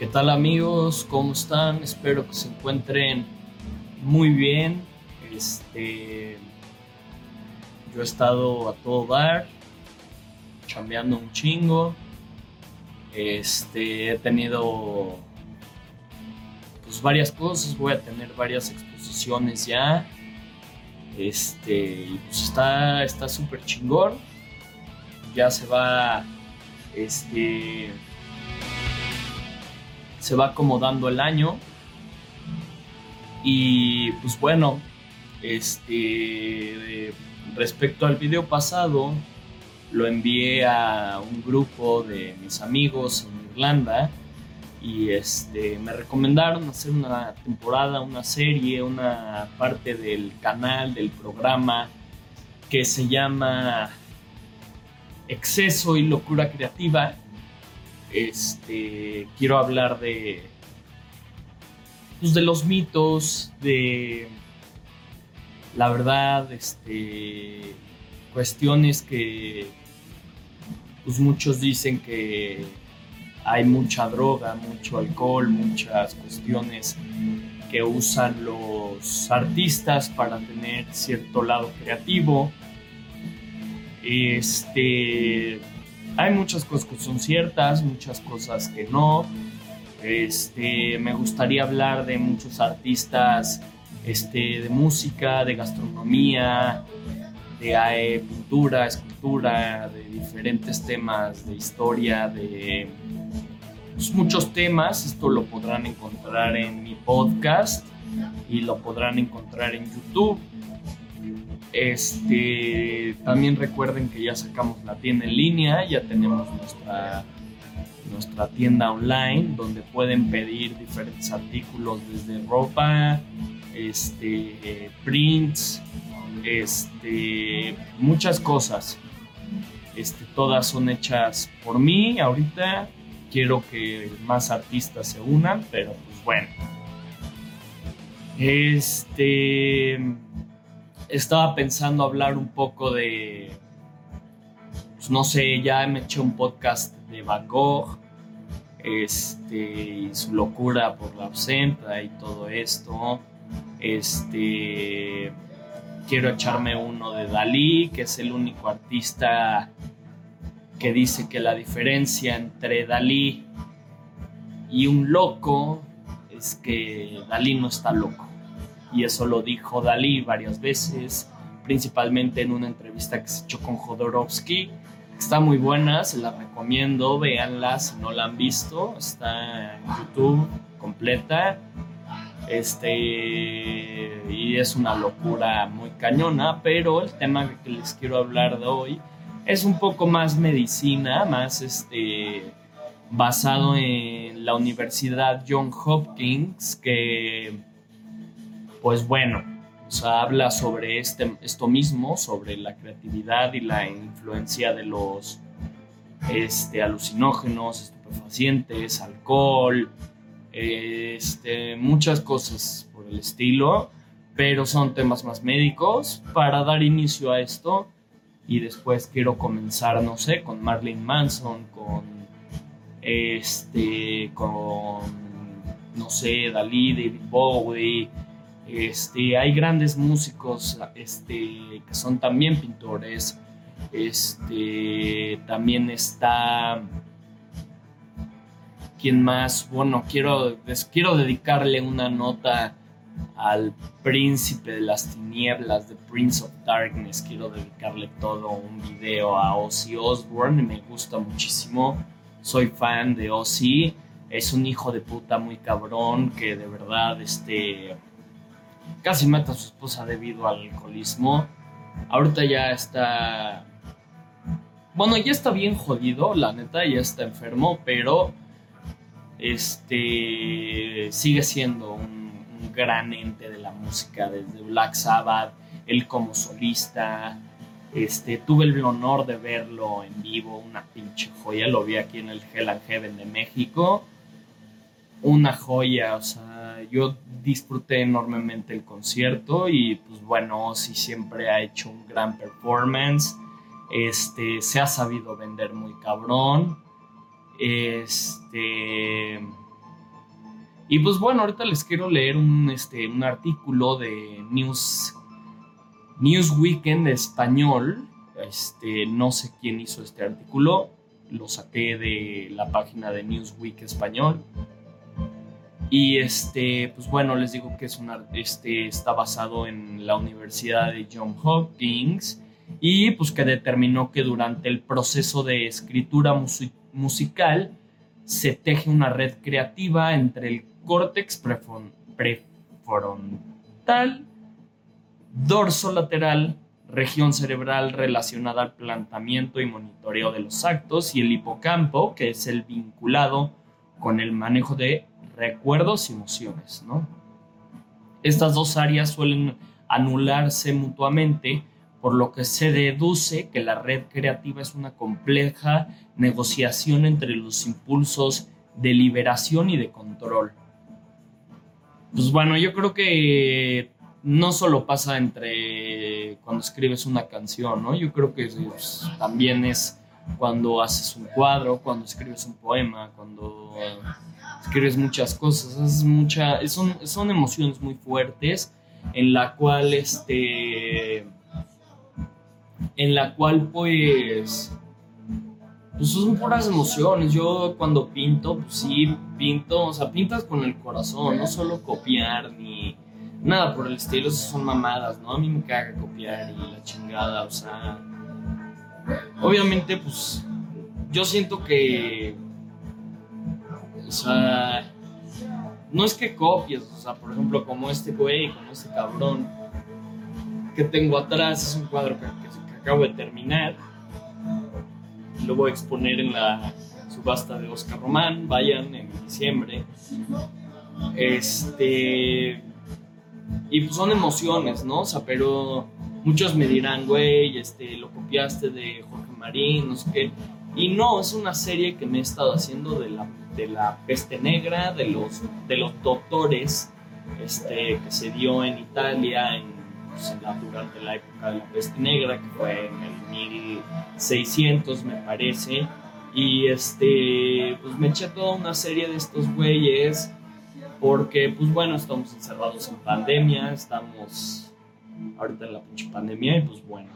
¿Qué tal amigos? ¿Cómo están? Espero que se encuentren muy bien. Este, yo he estado a todo dar, chambeando un chingo. Este, he tenido pues varias cosas, voy a tener varias exposiciones ya. Este, pues está está súper chingón. Ya se va este se va acomodando el año. Y pues bueno, este respecto al video pasado, lo envié a un grupo de mis amigos en Irlanda y este me recomendaron hacer una temporada, una serie, una parte del canal, del programa que se llama Exceso y locura creativa este, quiero hablar de, pues, de los mitos, de la verdad, este, cuestiones que pues muchos dicen que hay mucha droga, mucho alcohol, muchas cuestiones que usan los artistas para tener cierto lado creativo. Este, hay muchas cosas que son ciertas, muchas cosas que no. Este, me gustaría hablar de muchos artistas este, de música, de gastronomía, de e, pintura, escultura, de diferentes temas de historia, de pues, muchos temas. Esto lo podrán encontrar en mi podcast y lo podrán encontrar en YouTube. Este, también recuerden que ya sacamos la tienda en línea, ya tenemos nuestra, nuestra tienda online donde pueden pedir diferentes artículos desde ropa, este, prints, este, muchas cosas. Este, todas son hechas por mí ahorita. Quiero que más artistas se unan, pero pues bueno. Este estaba pensando hablar un poco de, pues no sé, ya me eché un podcast de Van Gogh, este, y su locura por la absenta y todo esto. Este, quiero echarme uno de Dalí, que es el único artista que dice que la diferencia entre Dalí y un loco es que Dalí no está loco y eso lo dijo Dalí varias veces, principalmente en una entrevista que se echó con Jodorowsky. Está muy buena, se la recomiendo, véanla si no la han visto, está en YouTube completa. Este, y es una locura muy cañona, pero el tema que les quiero hablar de hoy es un poco más medicina, más este, basado en la Universidad John Hopkins, que pues bueno, habla sobre este, esto mismo, sobre la creatividad y la influencia de los este, alucinógenos, estupefacientes, alcohol, este, muchas cosas por el estilo, pero son temas más médicos. Para dar inicio a esto, y después quiero comenzar, no sé, con Marilyn Manson, con este, con, no sé, Dalí, David Bowie, este, hay grandes músicos este, que son también pintores. Este, también está. ¿Quién más? Bueno, quiero, quiero dedicarle una nota al príncipe de las tinieblas, The Prince of Darkness. Quiero dedicarle todo un video a Ozzy Osbourne. Me gusta muchísimo. Soy fan de Ozzy. Es un hijo de puta muy cabrón que de verdad este, casi mata a su esposa debido al alcoholismo. Ahorita ya está... Bueno, ya está bien jodido, la neta, ya está enfermo, pero este sigue siendo un, gran ente de la música desde Black Sabbath, él como solista. Este, tuve el honor de verlo en vivo, una pinche joya, lo vi aquí en el Hell and Heaven de México. Una joya, o sea, yo disfruté enormemente el concierto y pues bueno, sí siempre ha hecho un gran performance. Este, se ha sabido vender muy cabrón. Este, Y pues bueno, ahorita les quiero leer un, este, un artículo de News, News Weekend español. Este, no sé quién hizo este artículo, lo saqué de la página de Newsweek español. Y este, pues bueno, les digo que es una, este, está basado en la Universidad de John Hopkins y pues que determinó que durante el proceso de escritura musical se teje una red creativa entre el córtex prefrontal, dorso lateral, región cerebral relacionada al planteamiento y monitoreo de los actos y el hipocampo, que es el vinculado con el manejo de recuerdos y emociones, ¿no? Estas dos áreas suelen anularse mutuamente, por lo que se deduce que la red creativa es una compleja negociación entre los impulsos de liberación y de control. Pues bueno, yo creo que no solo pasa entre cuando escribes una canción, ¿no? Yo creo que también es cuando haces un cuadro, cuando escribes un poema, cuando escribes muchas cosas, es mucha, son, son emociones muy fuertes en la cual este en la cual pues pues son puras emociones. Yo cuando pinto, pues sí, pinto, o sea, pintas con el corazón, no solo copiar ni nada por el estilo, esas son mamadas, ¿no? A mí me caga copiar y la chingada, o sea, obviamente, pues yo siento que o sea, no es que copies, o sea, por ejemplo, como este güey, como este cabrón que tengo atrás, es un cuadro que, acabo de terminar. Lo voy a exponer en la subasta de Oscar Román, vayan en diciembre. Este. Y pues son emociones, ¿no? O sea, pero muchos me dirán, güey, este, lo copiaste de Jorge Marín, no sé qué. Y no, es una serie que me he estado haciendo de la de la peste negra, de los, de los doctores este, que se dio en Italia pues, durante la época de la peste negra, que fue en el 1600 me parece. Y este, pues me eché toda una serie de estos güeyes porque pues bueno, estamos encerrados en pandemia, estamos ahorita en la pinche pandemia y pues bueno,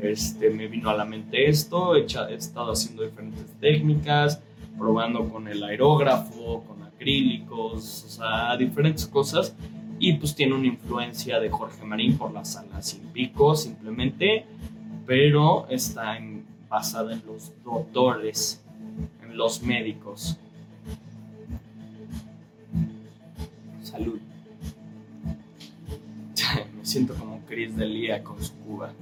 este, me vino a la mente esto, he, he estado haciendo diferentes técnicas, probando con el aerógrafo, con acrílicos, o sea, diferentes cosas. Y pues tiene una influencia de Jorge Marín por la sala sin pico, simplemente, pero está basada en los doctores, en los médicos. Salud. Me siento como Chris Delia con su cuba.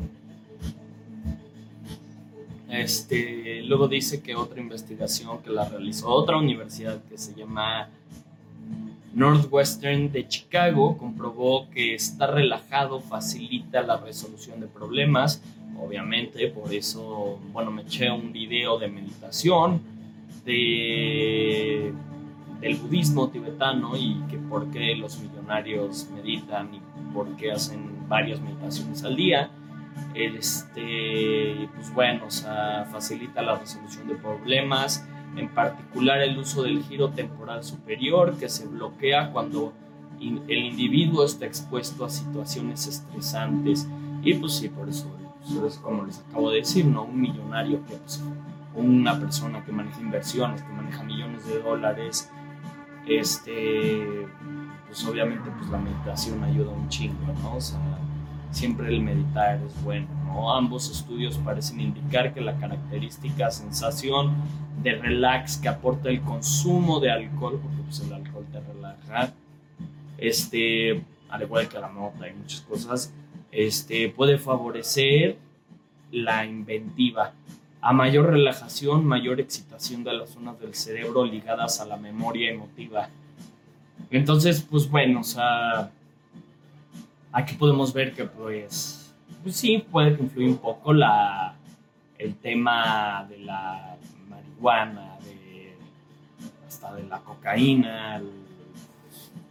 Este, luego dice que otra investigación que la realizó otra universidad que se llama Northwestern de Chicago comprobó que estar relajado facilita la resolución de problemas. Obviamente, por eso, bueno, me eché un video de meditación de, del budismo tibetano y que por qué los millonarios meditan y por qué hacen varias meditaciones al día este, pues bueno, o sea, facilita la resolución de problemas, en particular el uso del giro temporal superior que se bloquea cuando el individuo está expuesto a situaciones estresantes y pues sí, por eso, pues, como les acabo de decir, ¿no? Un millonario que pues, una persona que maneja inversiones, que maneja millones de dólares, este, pues obviamente pues la meditación ayuda un chingo, ¿no? O sea, siempre el meditar es bueno. ¿no? Ambos estudios parecen indicar que la característica sensación de relax que aporta el consumo de alcohol, porque pues, el alcohol te relaja, este, al igual que la nota y muchas cosas, este, puede favorecer la inventiva. A mayor relajación, mayor excitación de las zonas del cerebro ligadas a la memoria emotiva. Entonces, pues bueno, o sea, Aquí podemos ver que pues, pues sí, puede que influya un poco la, el tema de la marihuana, hasta de la cocaína,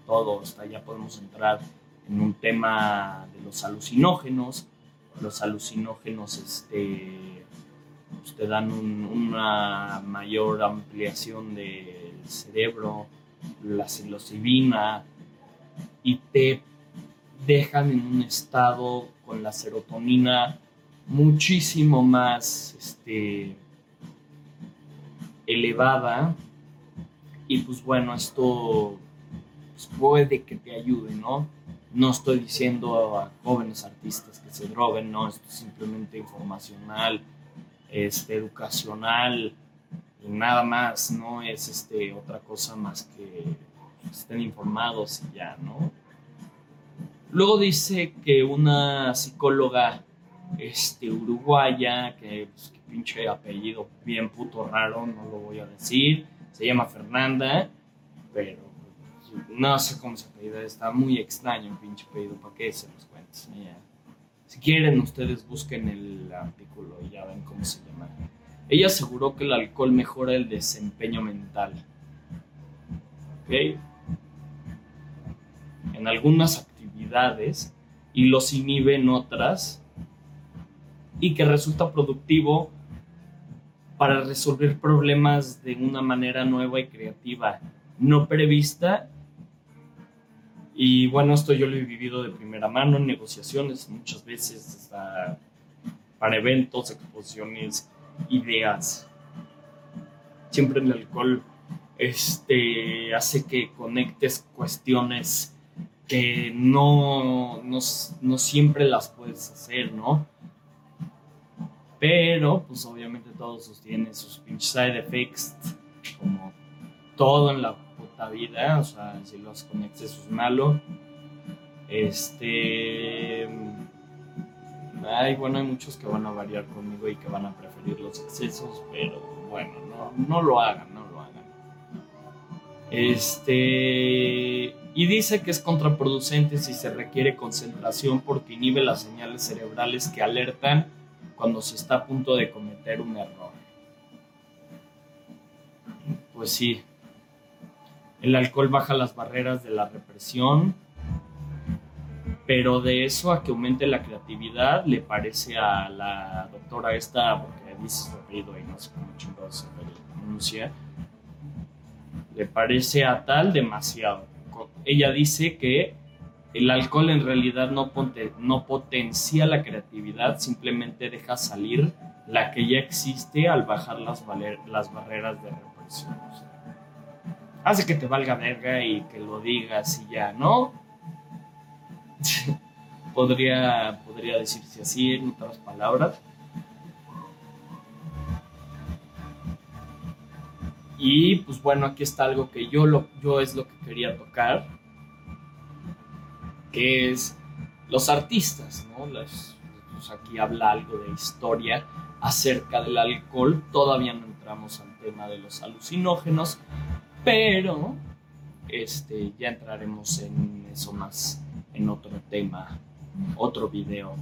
todo, hasta ya podemos entrar en un tema de los alucinógenos. Los alucinógenos este, pues, te dan una mayor ampliación del cerebro, la psilocibina, y te dejan en un estado con la serotonina muchísimo más este, elevada. Y pues bueno, esto pues, puede que te ayude, ¿no? No estoy diciendo a jóvenes artistas que se droguen, no, esto es simplemente informacional, este, educacional, y nada más, no es este, otra cosa más que estén informados y ya, ¿no? Luego dice que una psicóloga este, uruguaya, que, pues, pinche apellido bien puto raro, no lo voy a decir, se llama Fernanda, pero no sé cómo se apellida, está muy extraño el pinche apellido, ¿para qué se los cuento? Si quieren, ustedes busquen el artículo y ya ven cómo se llama. Ella aseguró que el alcohol mejora el desempeño mental. ¿Ok? En algunas y los inhibe en otras y que resulta productivo para resolver problemas de una manera nueva y creativa, no prevista. Y bueno, esto yo lo he vivido de primera mano en negociaciones, muchas veces para eventos, exposiciones, ideas. Siempre el alcohol este, hace que conectes cuestiones que no, no, no siempre las puedes hacer, ¿no? Pero, pues obviamente todo sostiene sus pinches side effects, como todo en la puta vida, o sea, si los conectes eso es malo. Este. Ay, bueno, hay muchos que van a variar conmigo y que van a preferir los excesos, pero bueno, no, no lo hagan, no lo hagan. Este. Y dice que es contraproducente si se requiere concentración porque inhibe las señales cerebrales que alertan cuando se está a punto de cometer un error. Pues sí, el alcohol baja las barreras de la represión, pero de eso a que aumente la creatividad le parece a la doctora esta, porque dice su apellido y no sé cómo chingados se pronuncia, le parece a tal demasiado. Ella dice que el alcohol en realidad no, potencia la creatividad, simplemente deja salir la que ya existe al bajar las, las barreras de represión. hace que te valga verga y que lo digas y ya, ¿no? podría, podría decirse así en otras palabras. Y pues bueno, aquí está algo que yo, lo, yo es lo que quería tocar que es los artistas, ¿no? pues aquí habla algo de historia acerca del alcohol, todavía no entramos al tema de los alucinógenos, pero este, ya entraremos en eso más en otro tema, otro video.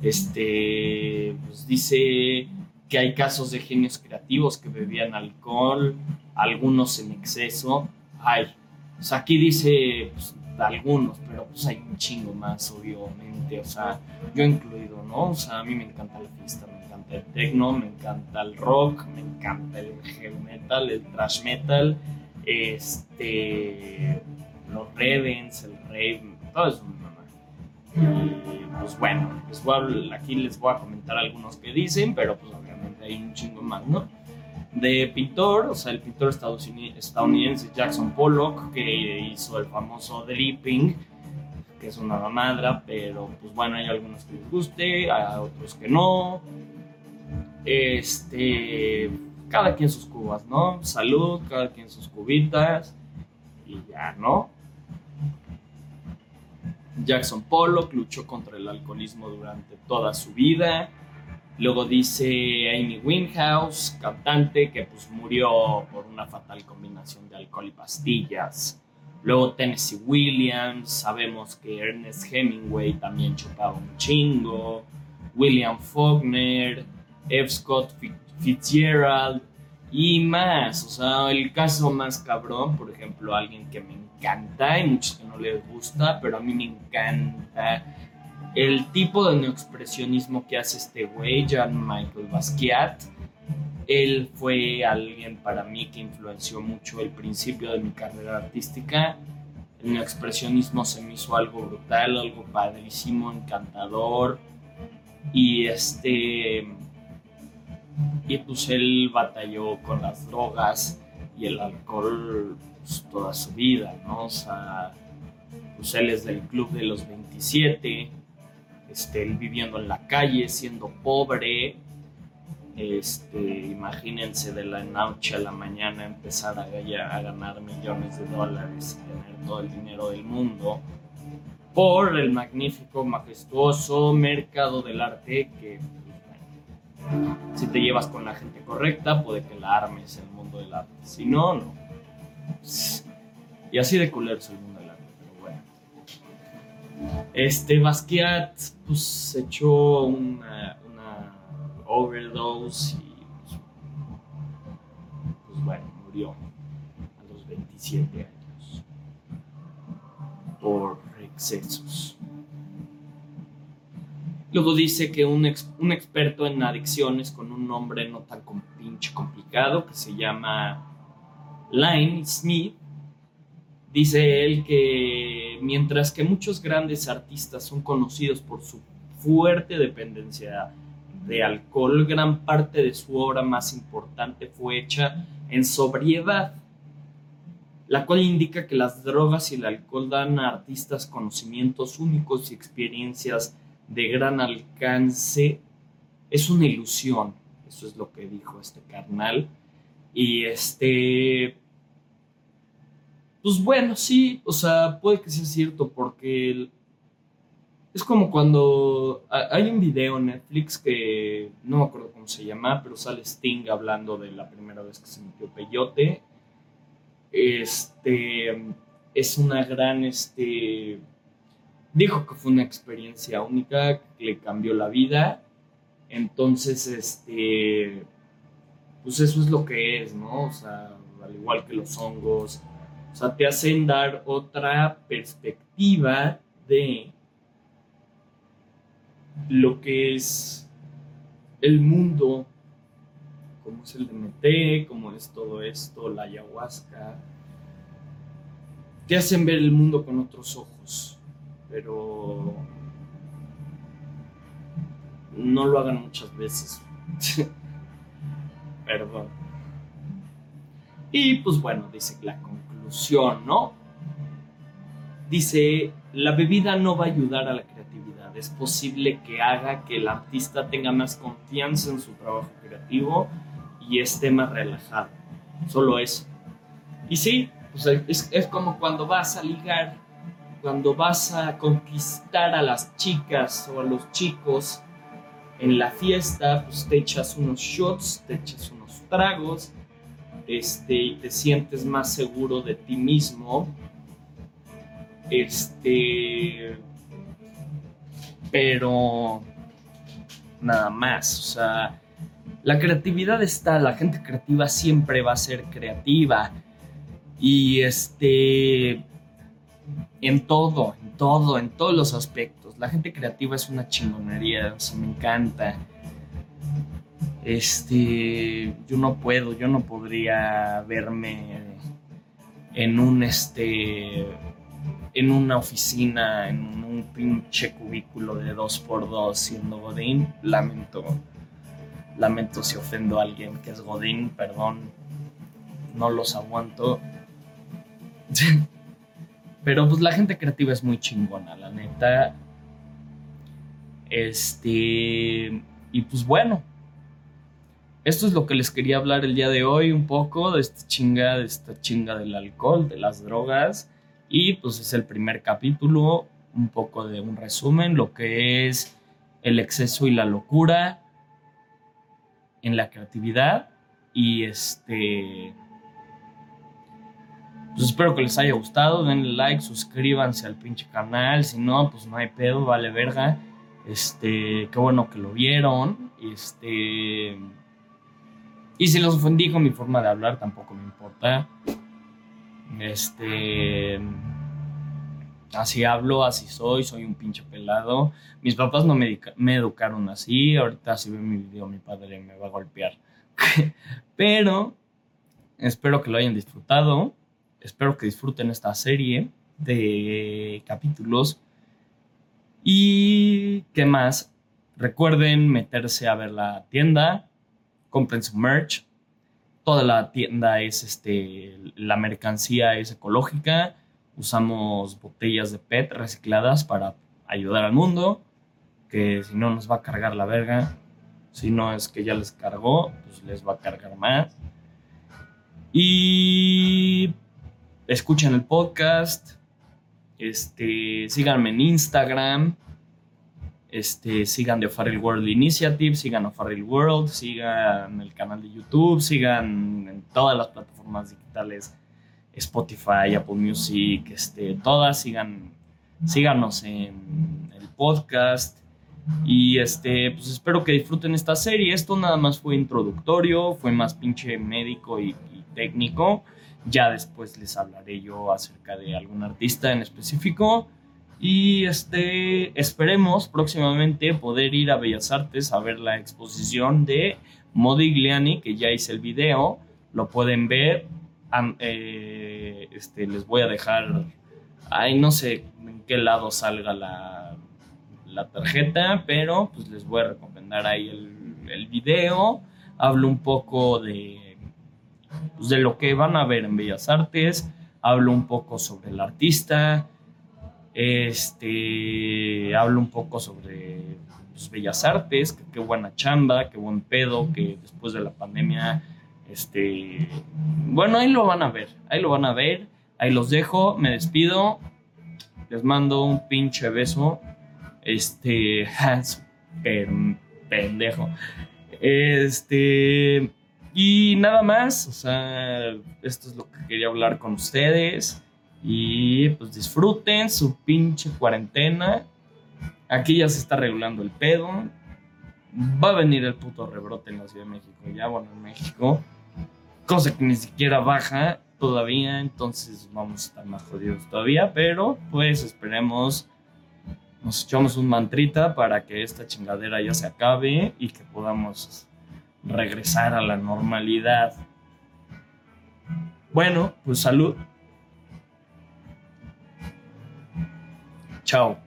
Este, pues dice que hay casos de genios creativos que bebían alcohol, algunos en exceso. Ay, pues aquí dice pues, algunos, pero pues hay un chingo más, obviamente, o sea, yo incluido, ¿no? O sea, a mí me encanta la fiesta, me encanta el techno, me encanta el rock, me encanta el heavy metal, el thrash metal, este, los Revens, el rave, todo eso pues bueno, aquí les voy a comentar algunos que dicen, pero pues obviamente hay un chingo más, ¿no? de pintor, o sea, el pintor estadounidense Jackson Pollock, que hizo el famoso Dripping, que es una mamadra, pero pues bueno, hay algunos que les guste, hay otros que no. Este, cada quien sus cubas, ¿no? Salud, cada quien sus cubitas, y ya, ¿no? Jackson Pollock luchó contra el alcoholismo durante toda su vida Luego dice Amy Winehouse, cantante, que pues murió por una fatal combinación de alcohol y pastillas. Luego Tennessee Williams, sabemos que Ernest Hemingway también chupaba un chingo. William Faulkner, F. Scott Fitzgerald y más. O sea, el caso más cabrón, por ejemplo, alguien que me encanta y muchos que no les gusta, pero a mí me encanta el tipo de neoexpresionismo que hace este güey, Jean Michael Basquiat, Él fue alguien para mí que influenció mucho el principio de mi carrera artística. El expresionismo se me hizo algo brutal, algo padrísimo, encantador. Y este. Y pues él batalló con las drogas y el alcohol pues, toda su vida, ¿no? O sea, pues él es del club de los 27, este, viviendo en la calle, siendo pobre, este, imagínense de la noche a la mañana empezar a, a, ganar millones de dólares y tener todo el dinero del mundo por el magnífico, majestuoso mercado del arte que si te llevas con la gente correcta puede que la armes el mundo del arte, si no, no. Y así de culero es mundo Este Basquiat pues se echó una overdose y pues, pues, bueno, murió a los 27 años por excesos. Luego dice que un, un experto en adicciones con un nombre no tan pinche complicado que se llama Line Smith Dice él que mientras que muchos grandes artistas son conocidos por su fuerte dependencia de alcohol, gran parte de su obra más importante fue hecha en sobriedad, la cual indica que las drogas y el alcohol dan a artistas conocimientos únicos y experiencias de gran alcance. Es una ilusión, eso es lo que dijo este carnal. Y este, pues bueno, sí, o sea, puede que sea cierto, porque es como cuando hay un video en Netflix que no me acuerdo cómo se llama, pero sale Sting hablando de la primera vez que se metió peyote. Este es una gran este dijo que fue una experiencia única que le cambió la vida. Entonces, este pues eso es lo que es, ¿no? O sea, al igual que los hongos, o sea, te hacen dar otra perspectiva de lo que es el mundo, como es el DMT, como es todo esto, la ayahuasca, te hacen ver el mundo con otros ojos, pero no lo hagan muchas veces. Perdón. Y pues bueno, dice la ¿no? Dice, la bebida no va a ayudar a la es posible que haga que el artista tenga más confianza en su trabajo creativo y esté más relajado. Solo eso. Y sí, pues es, es como cuando vas a ligar, cuando vas a conquistar a las chicas o a los chicos en la fiesta, pues te echas unos shots, te echas unos tragos, este, y te sientes más seguro de ti mismo. Este, pero nada más, o sea, la creatividad está, la gente creativa siempre va a ser creativa y este, en todo, en todo, en todos los aspectos. La gente creativa es una chingonería, o sea, me encanta. Este, yo no puedo, yo no podría verme en un este en una oficina, en un pinche cubículo de dos por dos siendo Godín, lamento, lamento si ofendo a alguien que es Godín, perdón, no los aguanto. Pero pues la gente creativa es muy chingona, la neta. Este, y pues bueno, esto es lo que les quería hablar el día de hoy, un poco de esta chinga, de esta chinga del alcohol, de las drogas y pues es el primer capítulo, un poco de un resumen, lo que es el exceso y la locura en la creatividad. Y este... Pues espero que les haya gustado, denle like, suscríbanse al pinche canal, si no, pues no hay pedo, vale verga. Este, qué bueno que lo vieron. Este... Y si los ofendí con mi forma de hablar, tampoco me importa. Este. Así hablo, así soy, soy un pinche pelado. Mis papás no me, me educaron así. Ahorita, si ve mi video, mi padre me va a golpear Pero espero que lo hayan disfrutado. Espero que disfruten esta serie de capítulos. Y qué más, recuerden meterse a ver la tienda, compren su merch. Toda la tienda es este, la mercancía es ecológica. Usamos botellas de PET recicladas para ayudar al mundo, que si no nos va a cargar la verga. Si no es que ya les cargó, pues les va a cargar más. Y escuchen el podcast, este, síganme en Instagram. Este, sigan The Farrell World Initiative, sigan a Farrell World, sigan el canal de YouTube, sigan en todas las plataformas digitales, Spotify, Apple Music, este, todas, sigan, síganos en el podcast. Y este, pues espero que disfruten esta serie. Esto nada más fue introductorio, fue más pinche médico y técnico. Ya después les hablaré yo acerca de algún artista en específico. Y este, esperemos próximamente poder ir a Bellas Artes a ver la exposición de Modigliani, que ya hice el video. Lo pueden ver. Eh, este, les voy a dejar. Ahí no sé en qué lado salga la, la tarjeta, pero pues les voy a recomendar ahí el, el video. Hablo un poco de pues, de lo que van a ver en Bellas Artes, hablo un poco sobre el artista, este, hablo un poco sobre pues, Bellas Artes, qué buena chamba, qué buen pedo, que después de la pandemia, este, bueno, ahí lo van a ver, ahí lo van a ver, ahí los dejo, me despido, les mando un pinche beso, este, super pendejo, este, y nada más, o sea, esto es lo que quería hablar con ustedes. Y pues disfruten su pinche cuarentena. Aquí ya se está regulando el pedo. Va a venir el puto rebrote en la Ciudad de México, ya bueno, en México. Cosa que ni siquiera baja todavía, entonces vamos a estar más jodidos todavía. Pero pues esperemos, nos echamos un mantrita para que esta chingadera ya se acabe y que podamos regresar a la normalidad. Bueno, pues salud. Chao.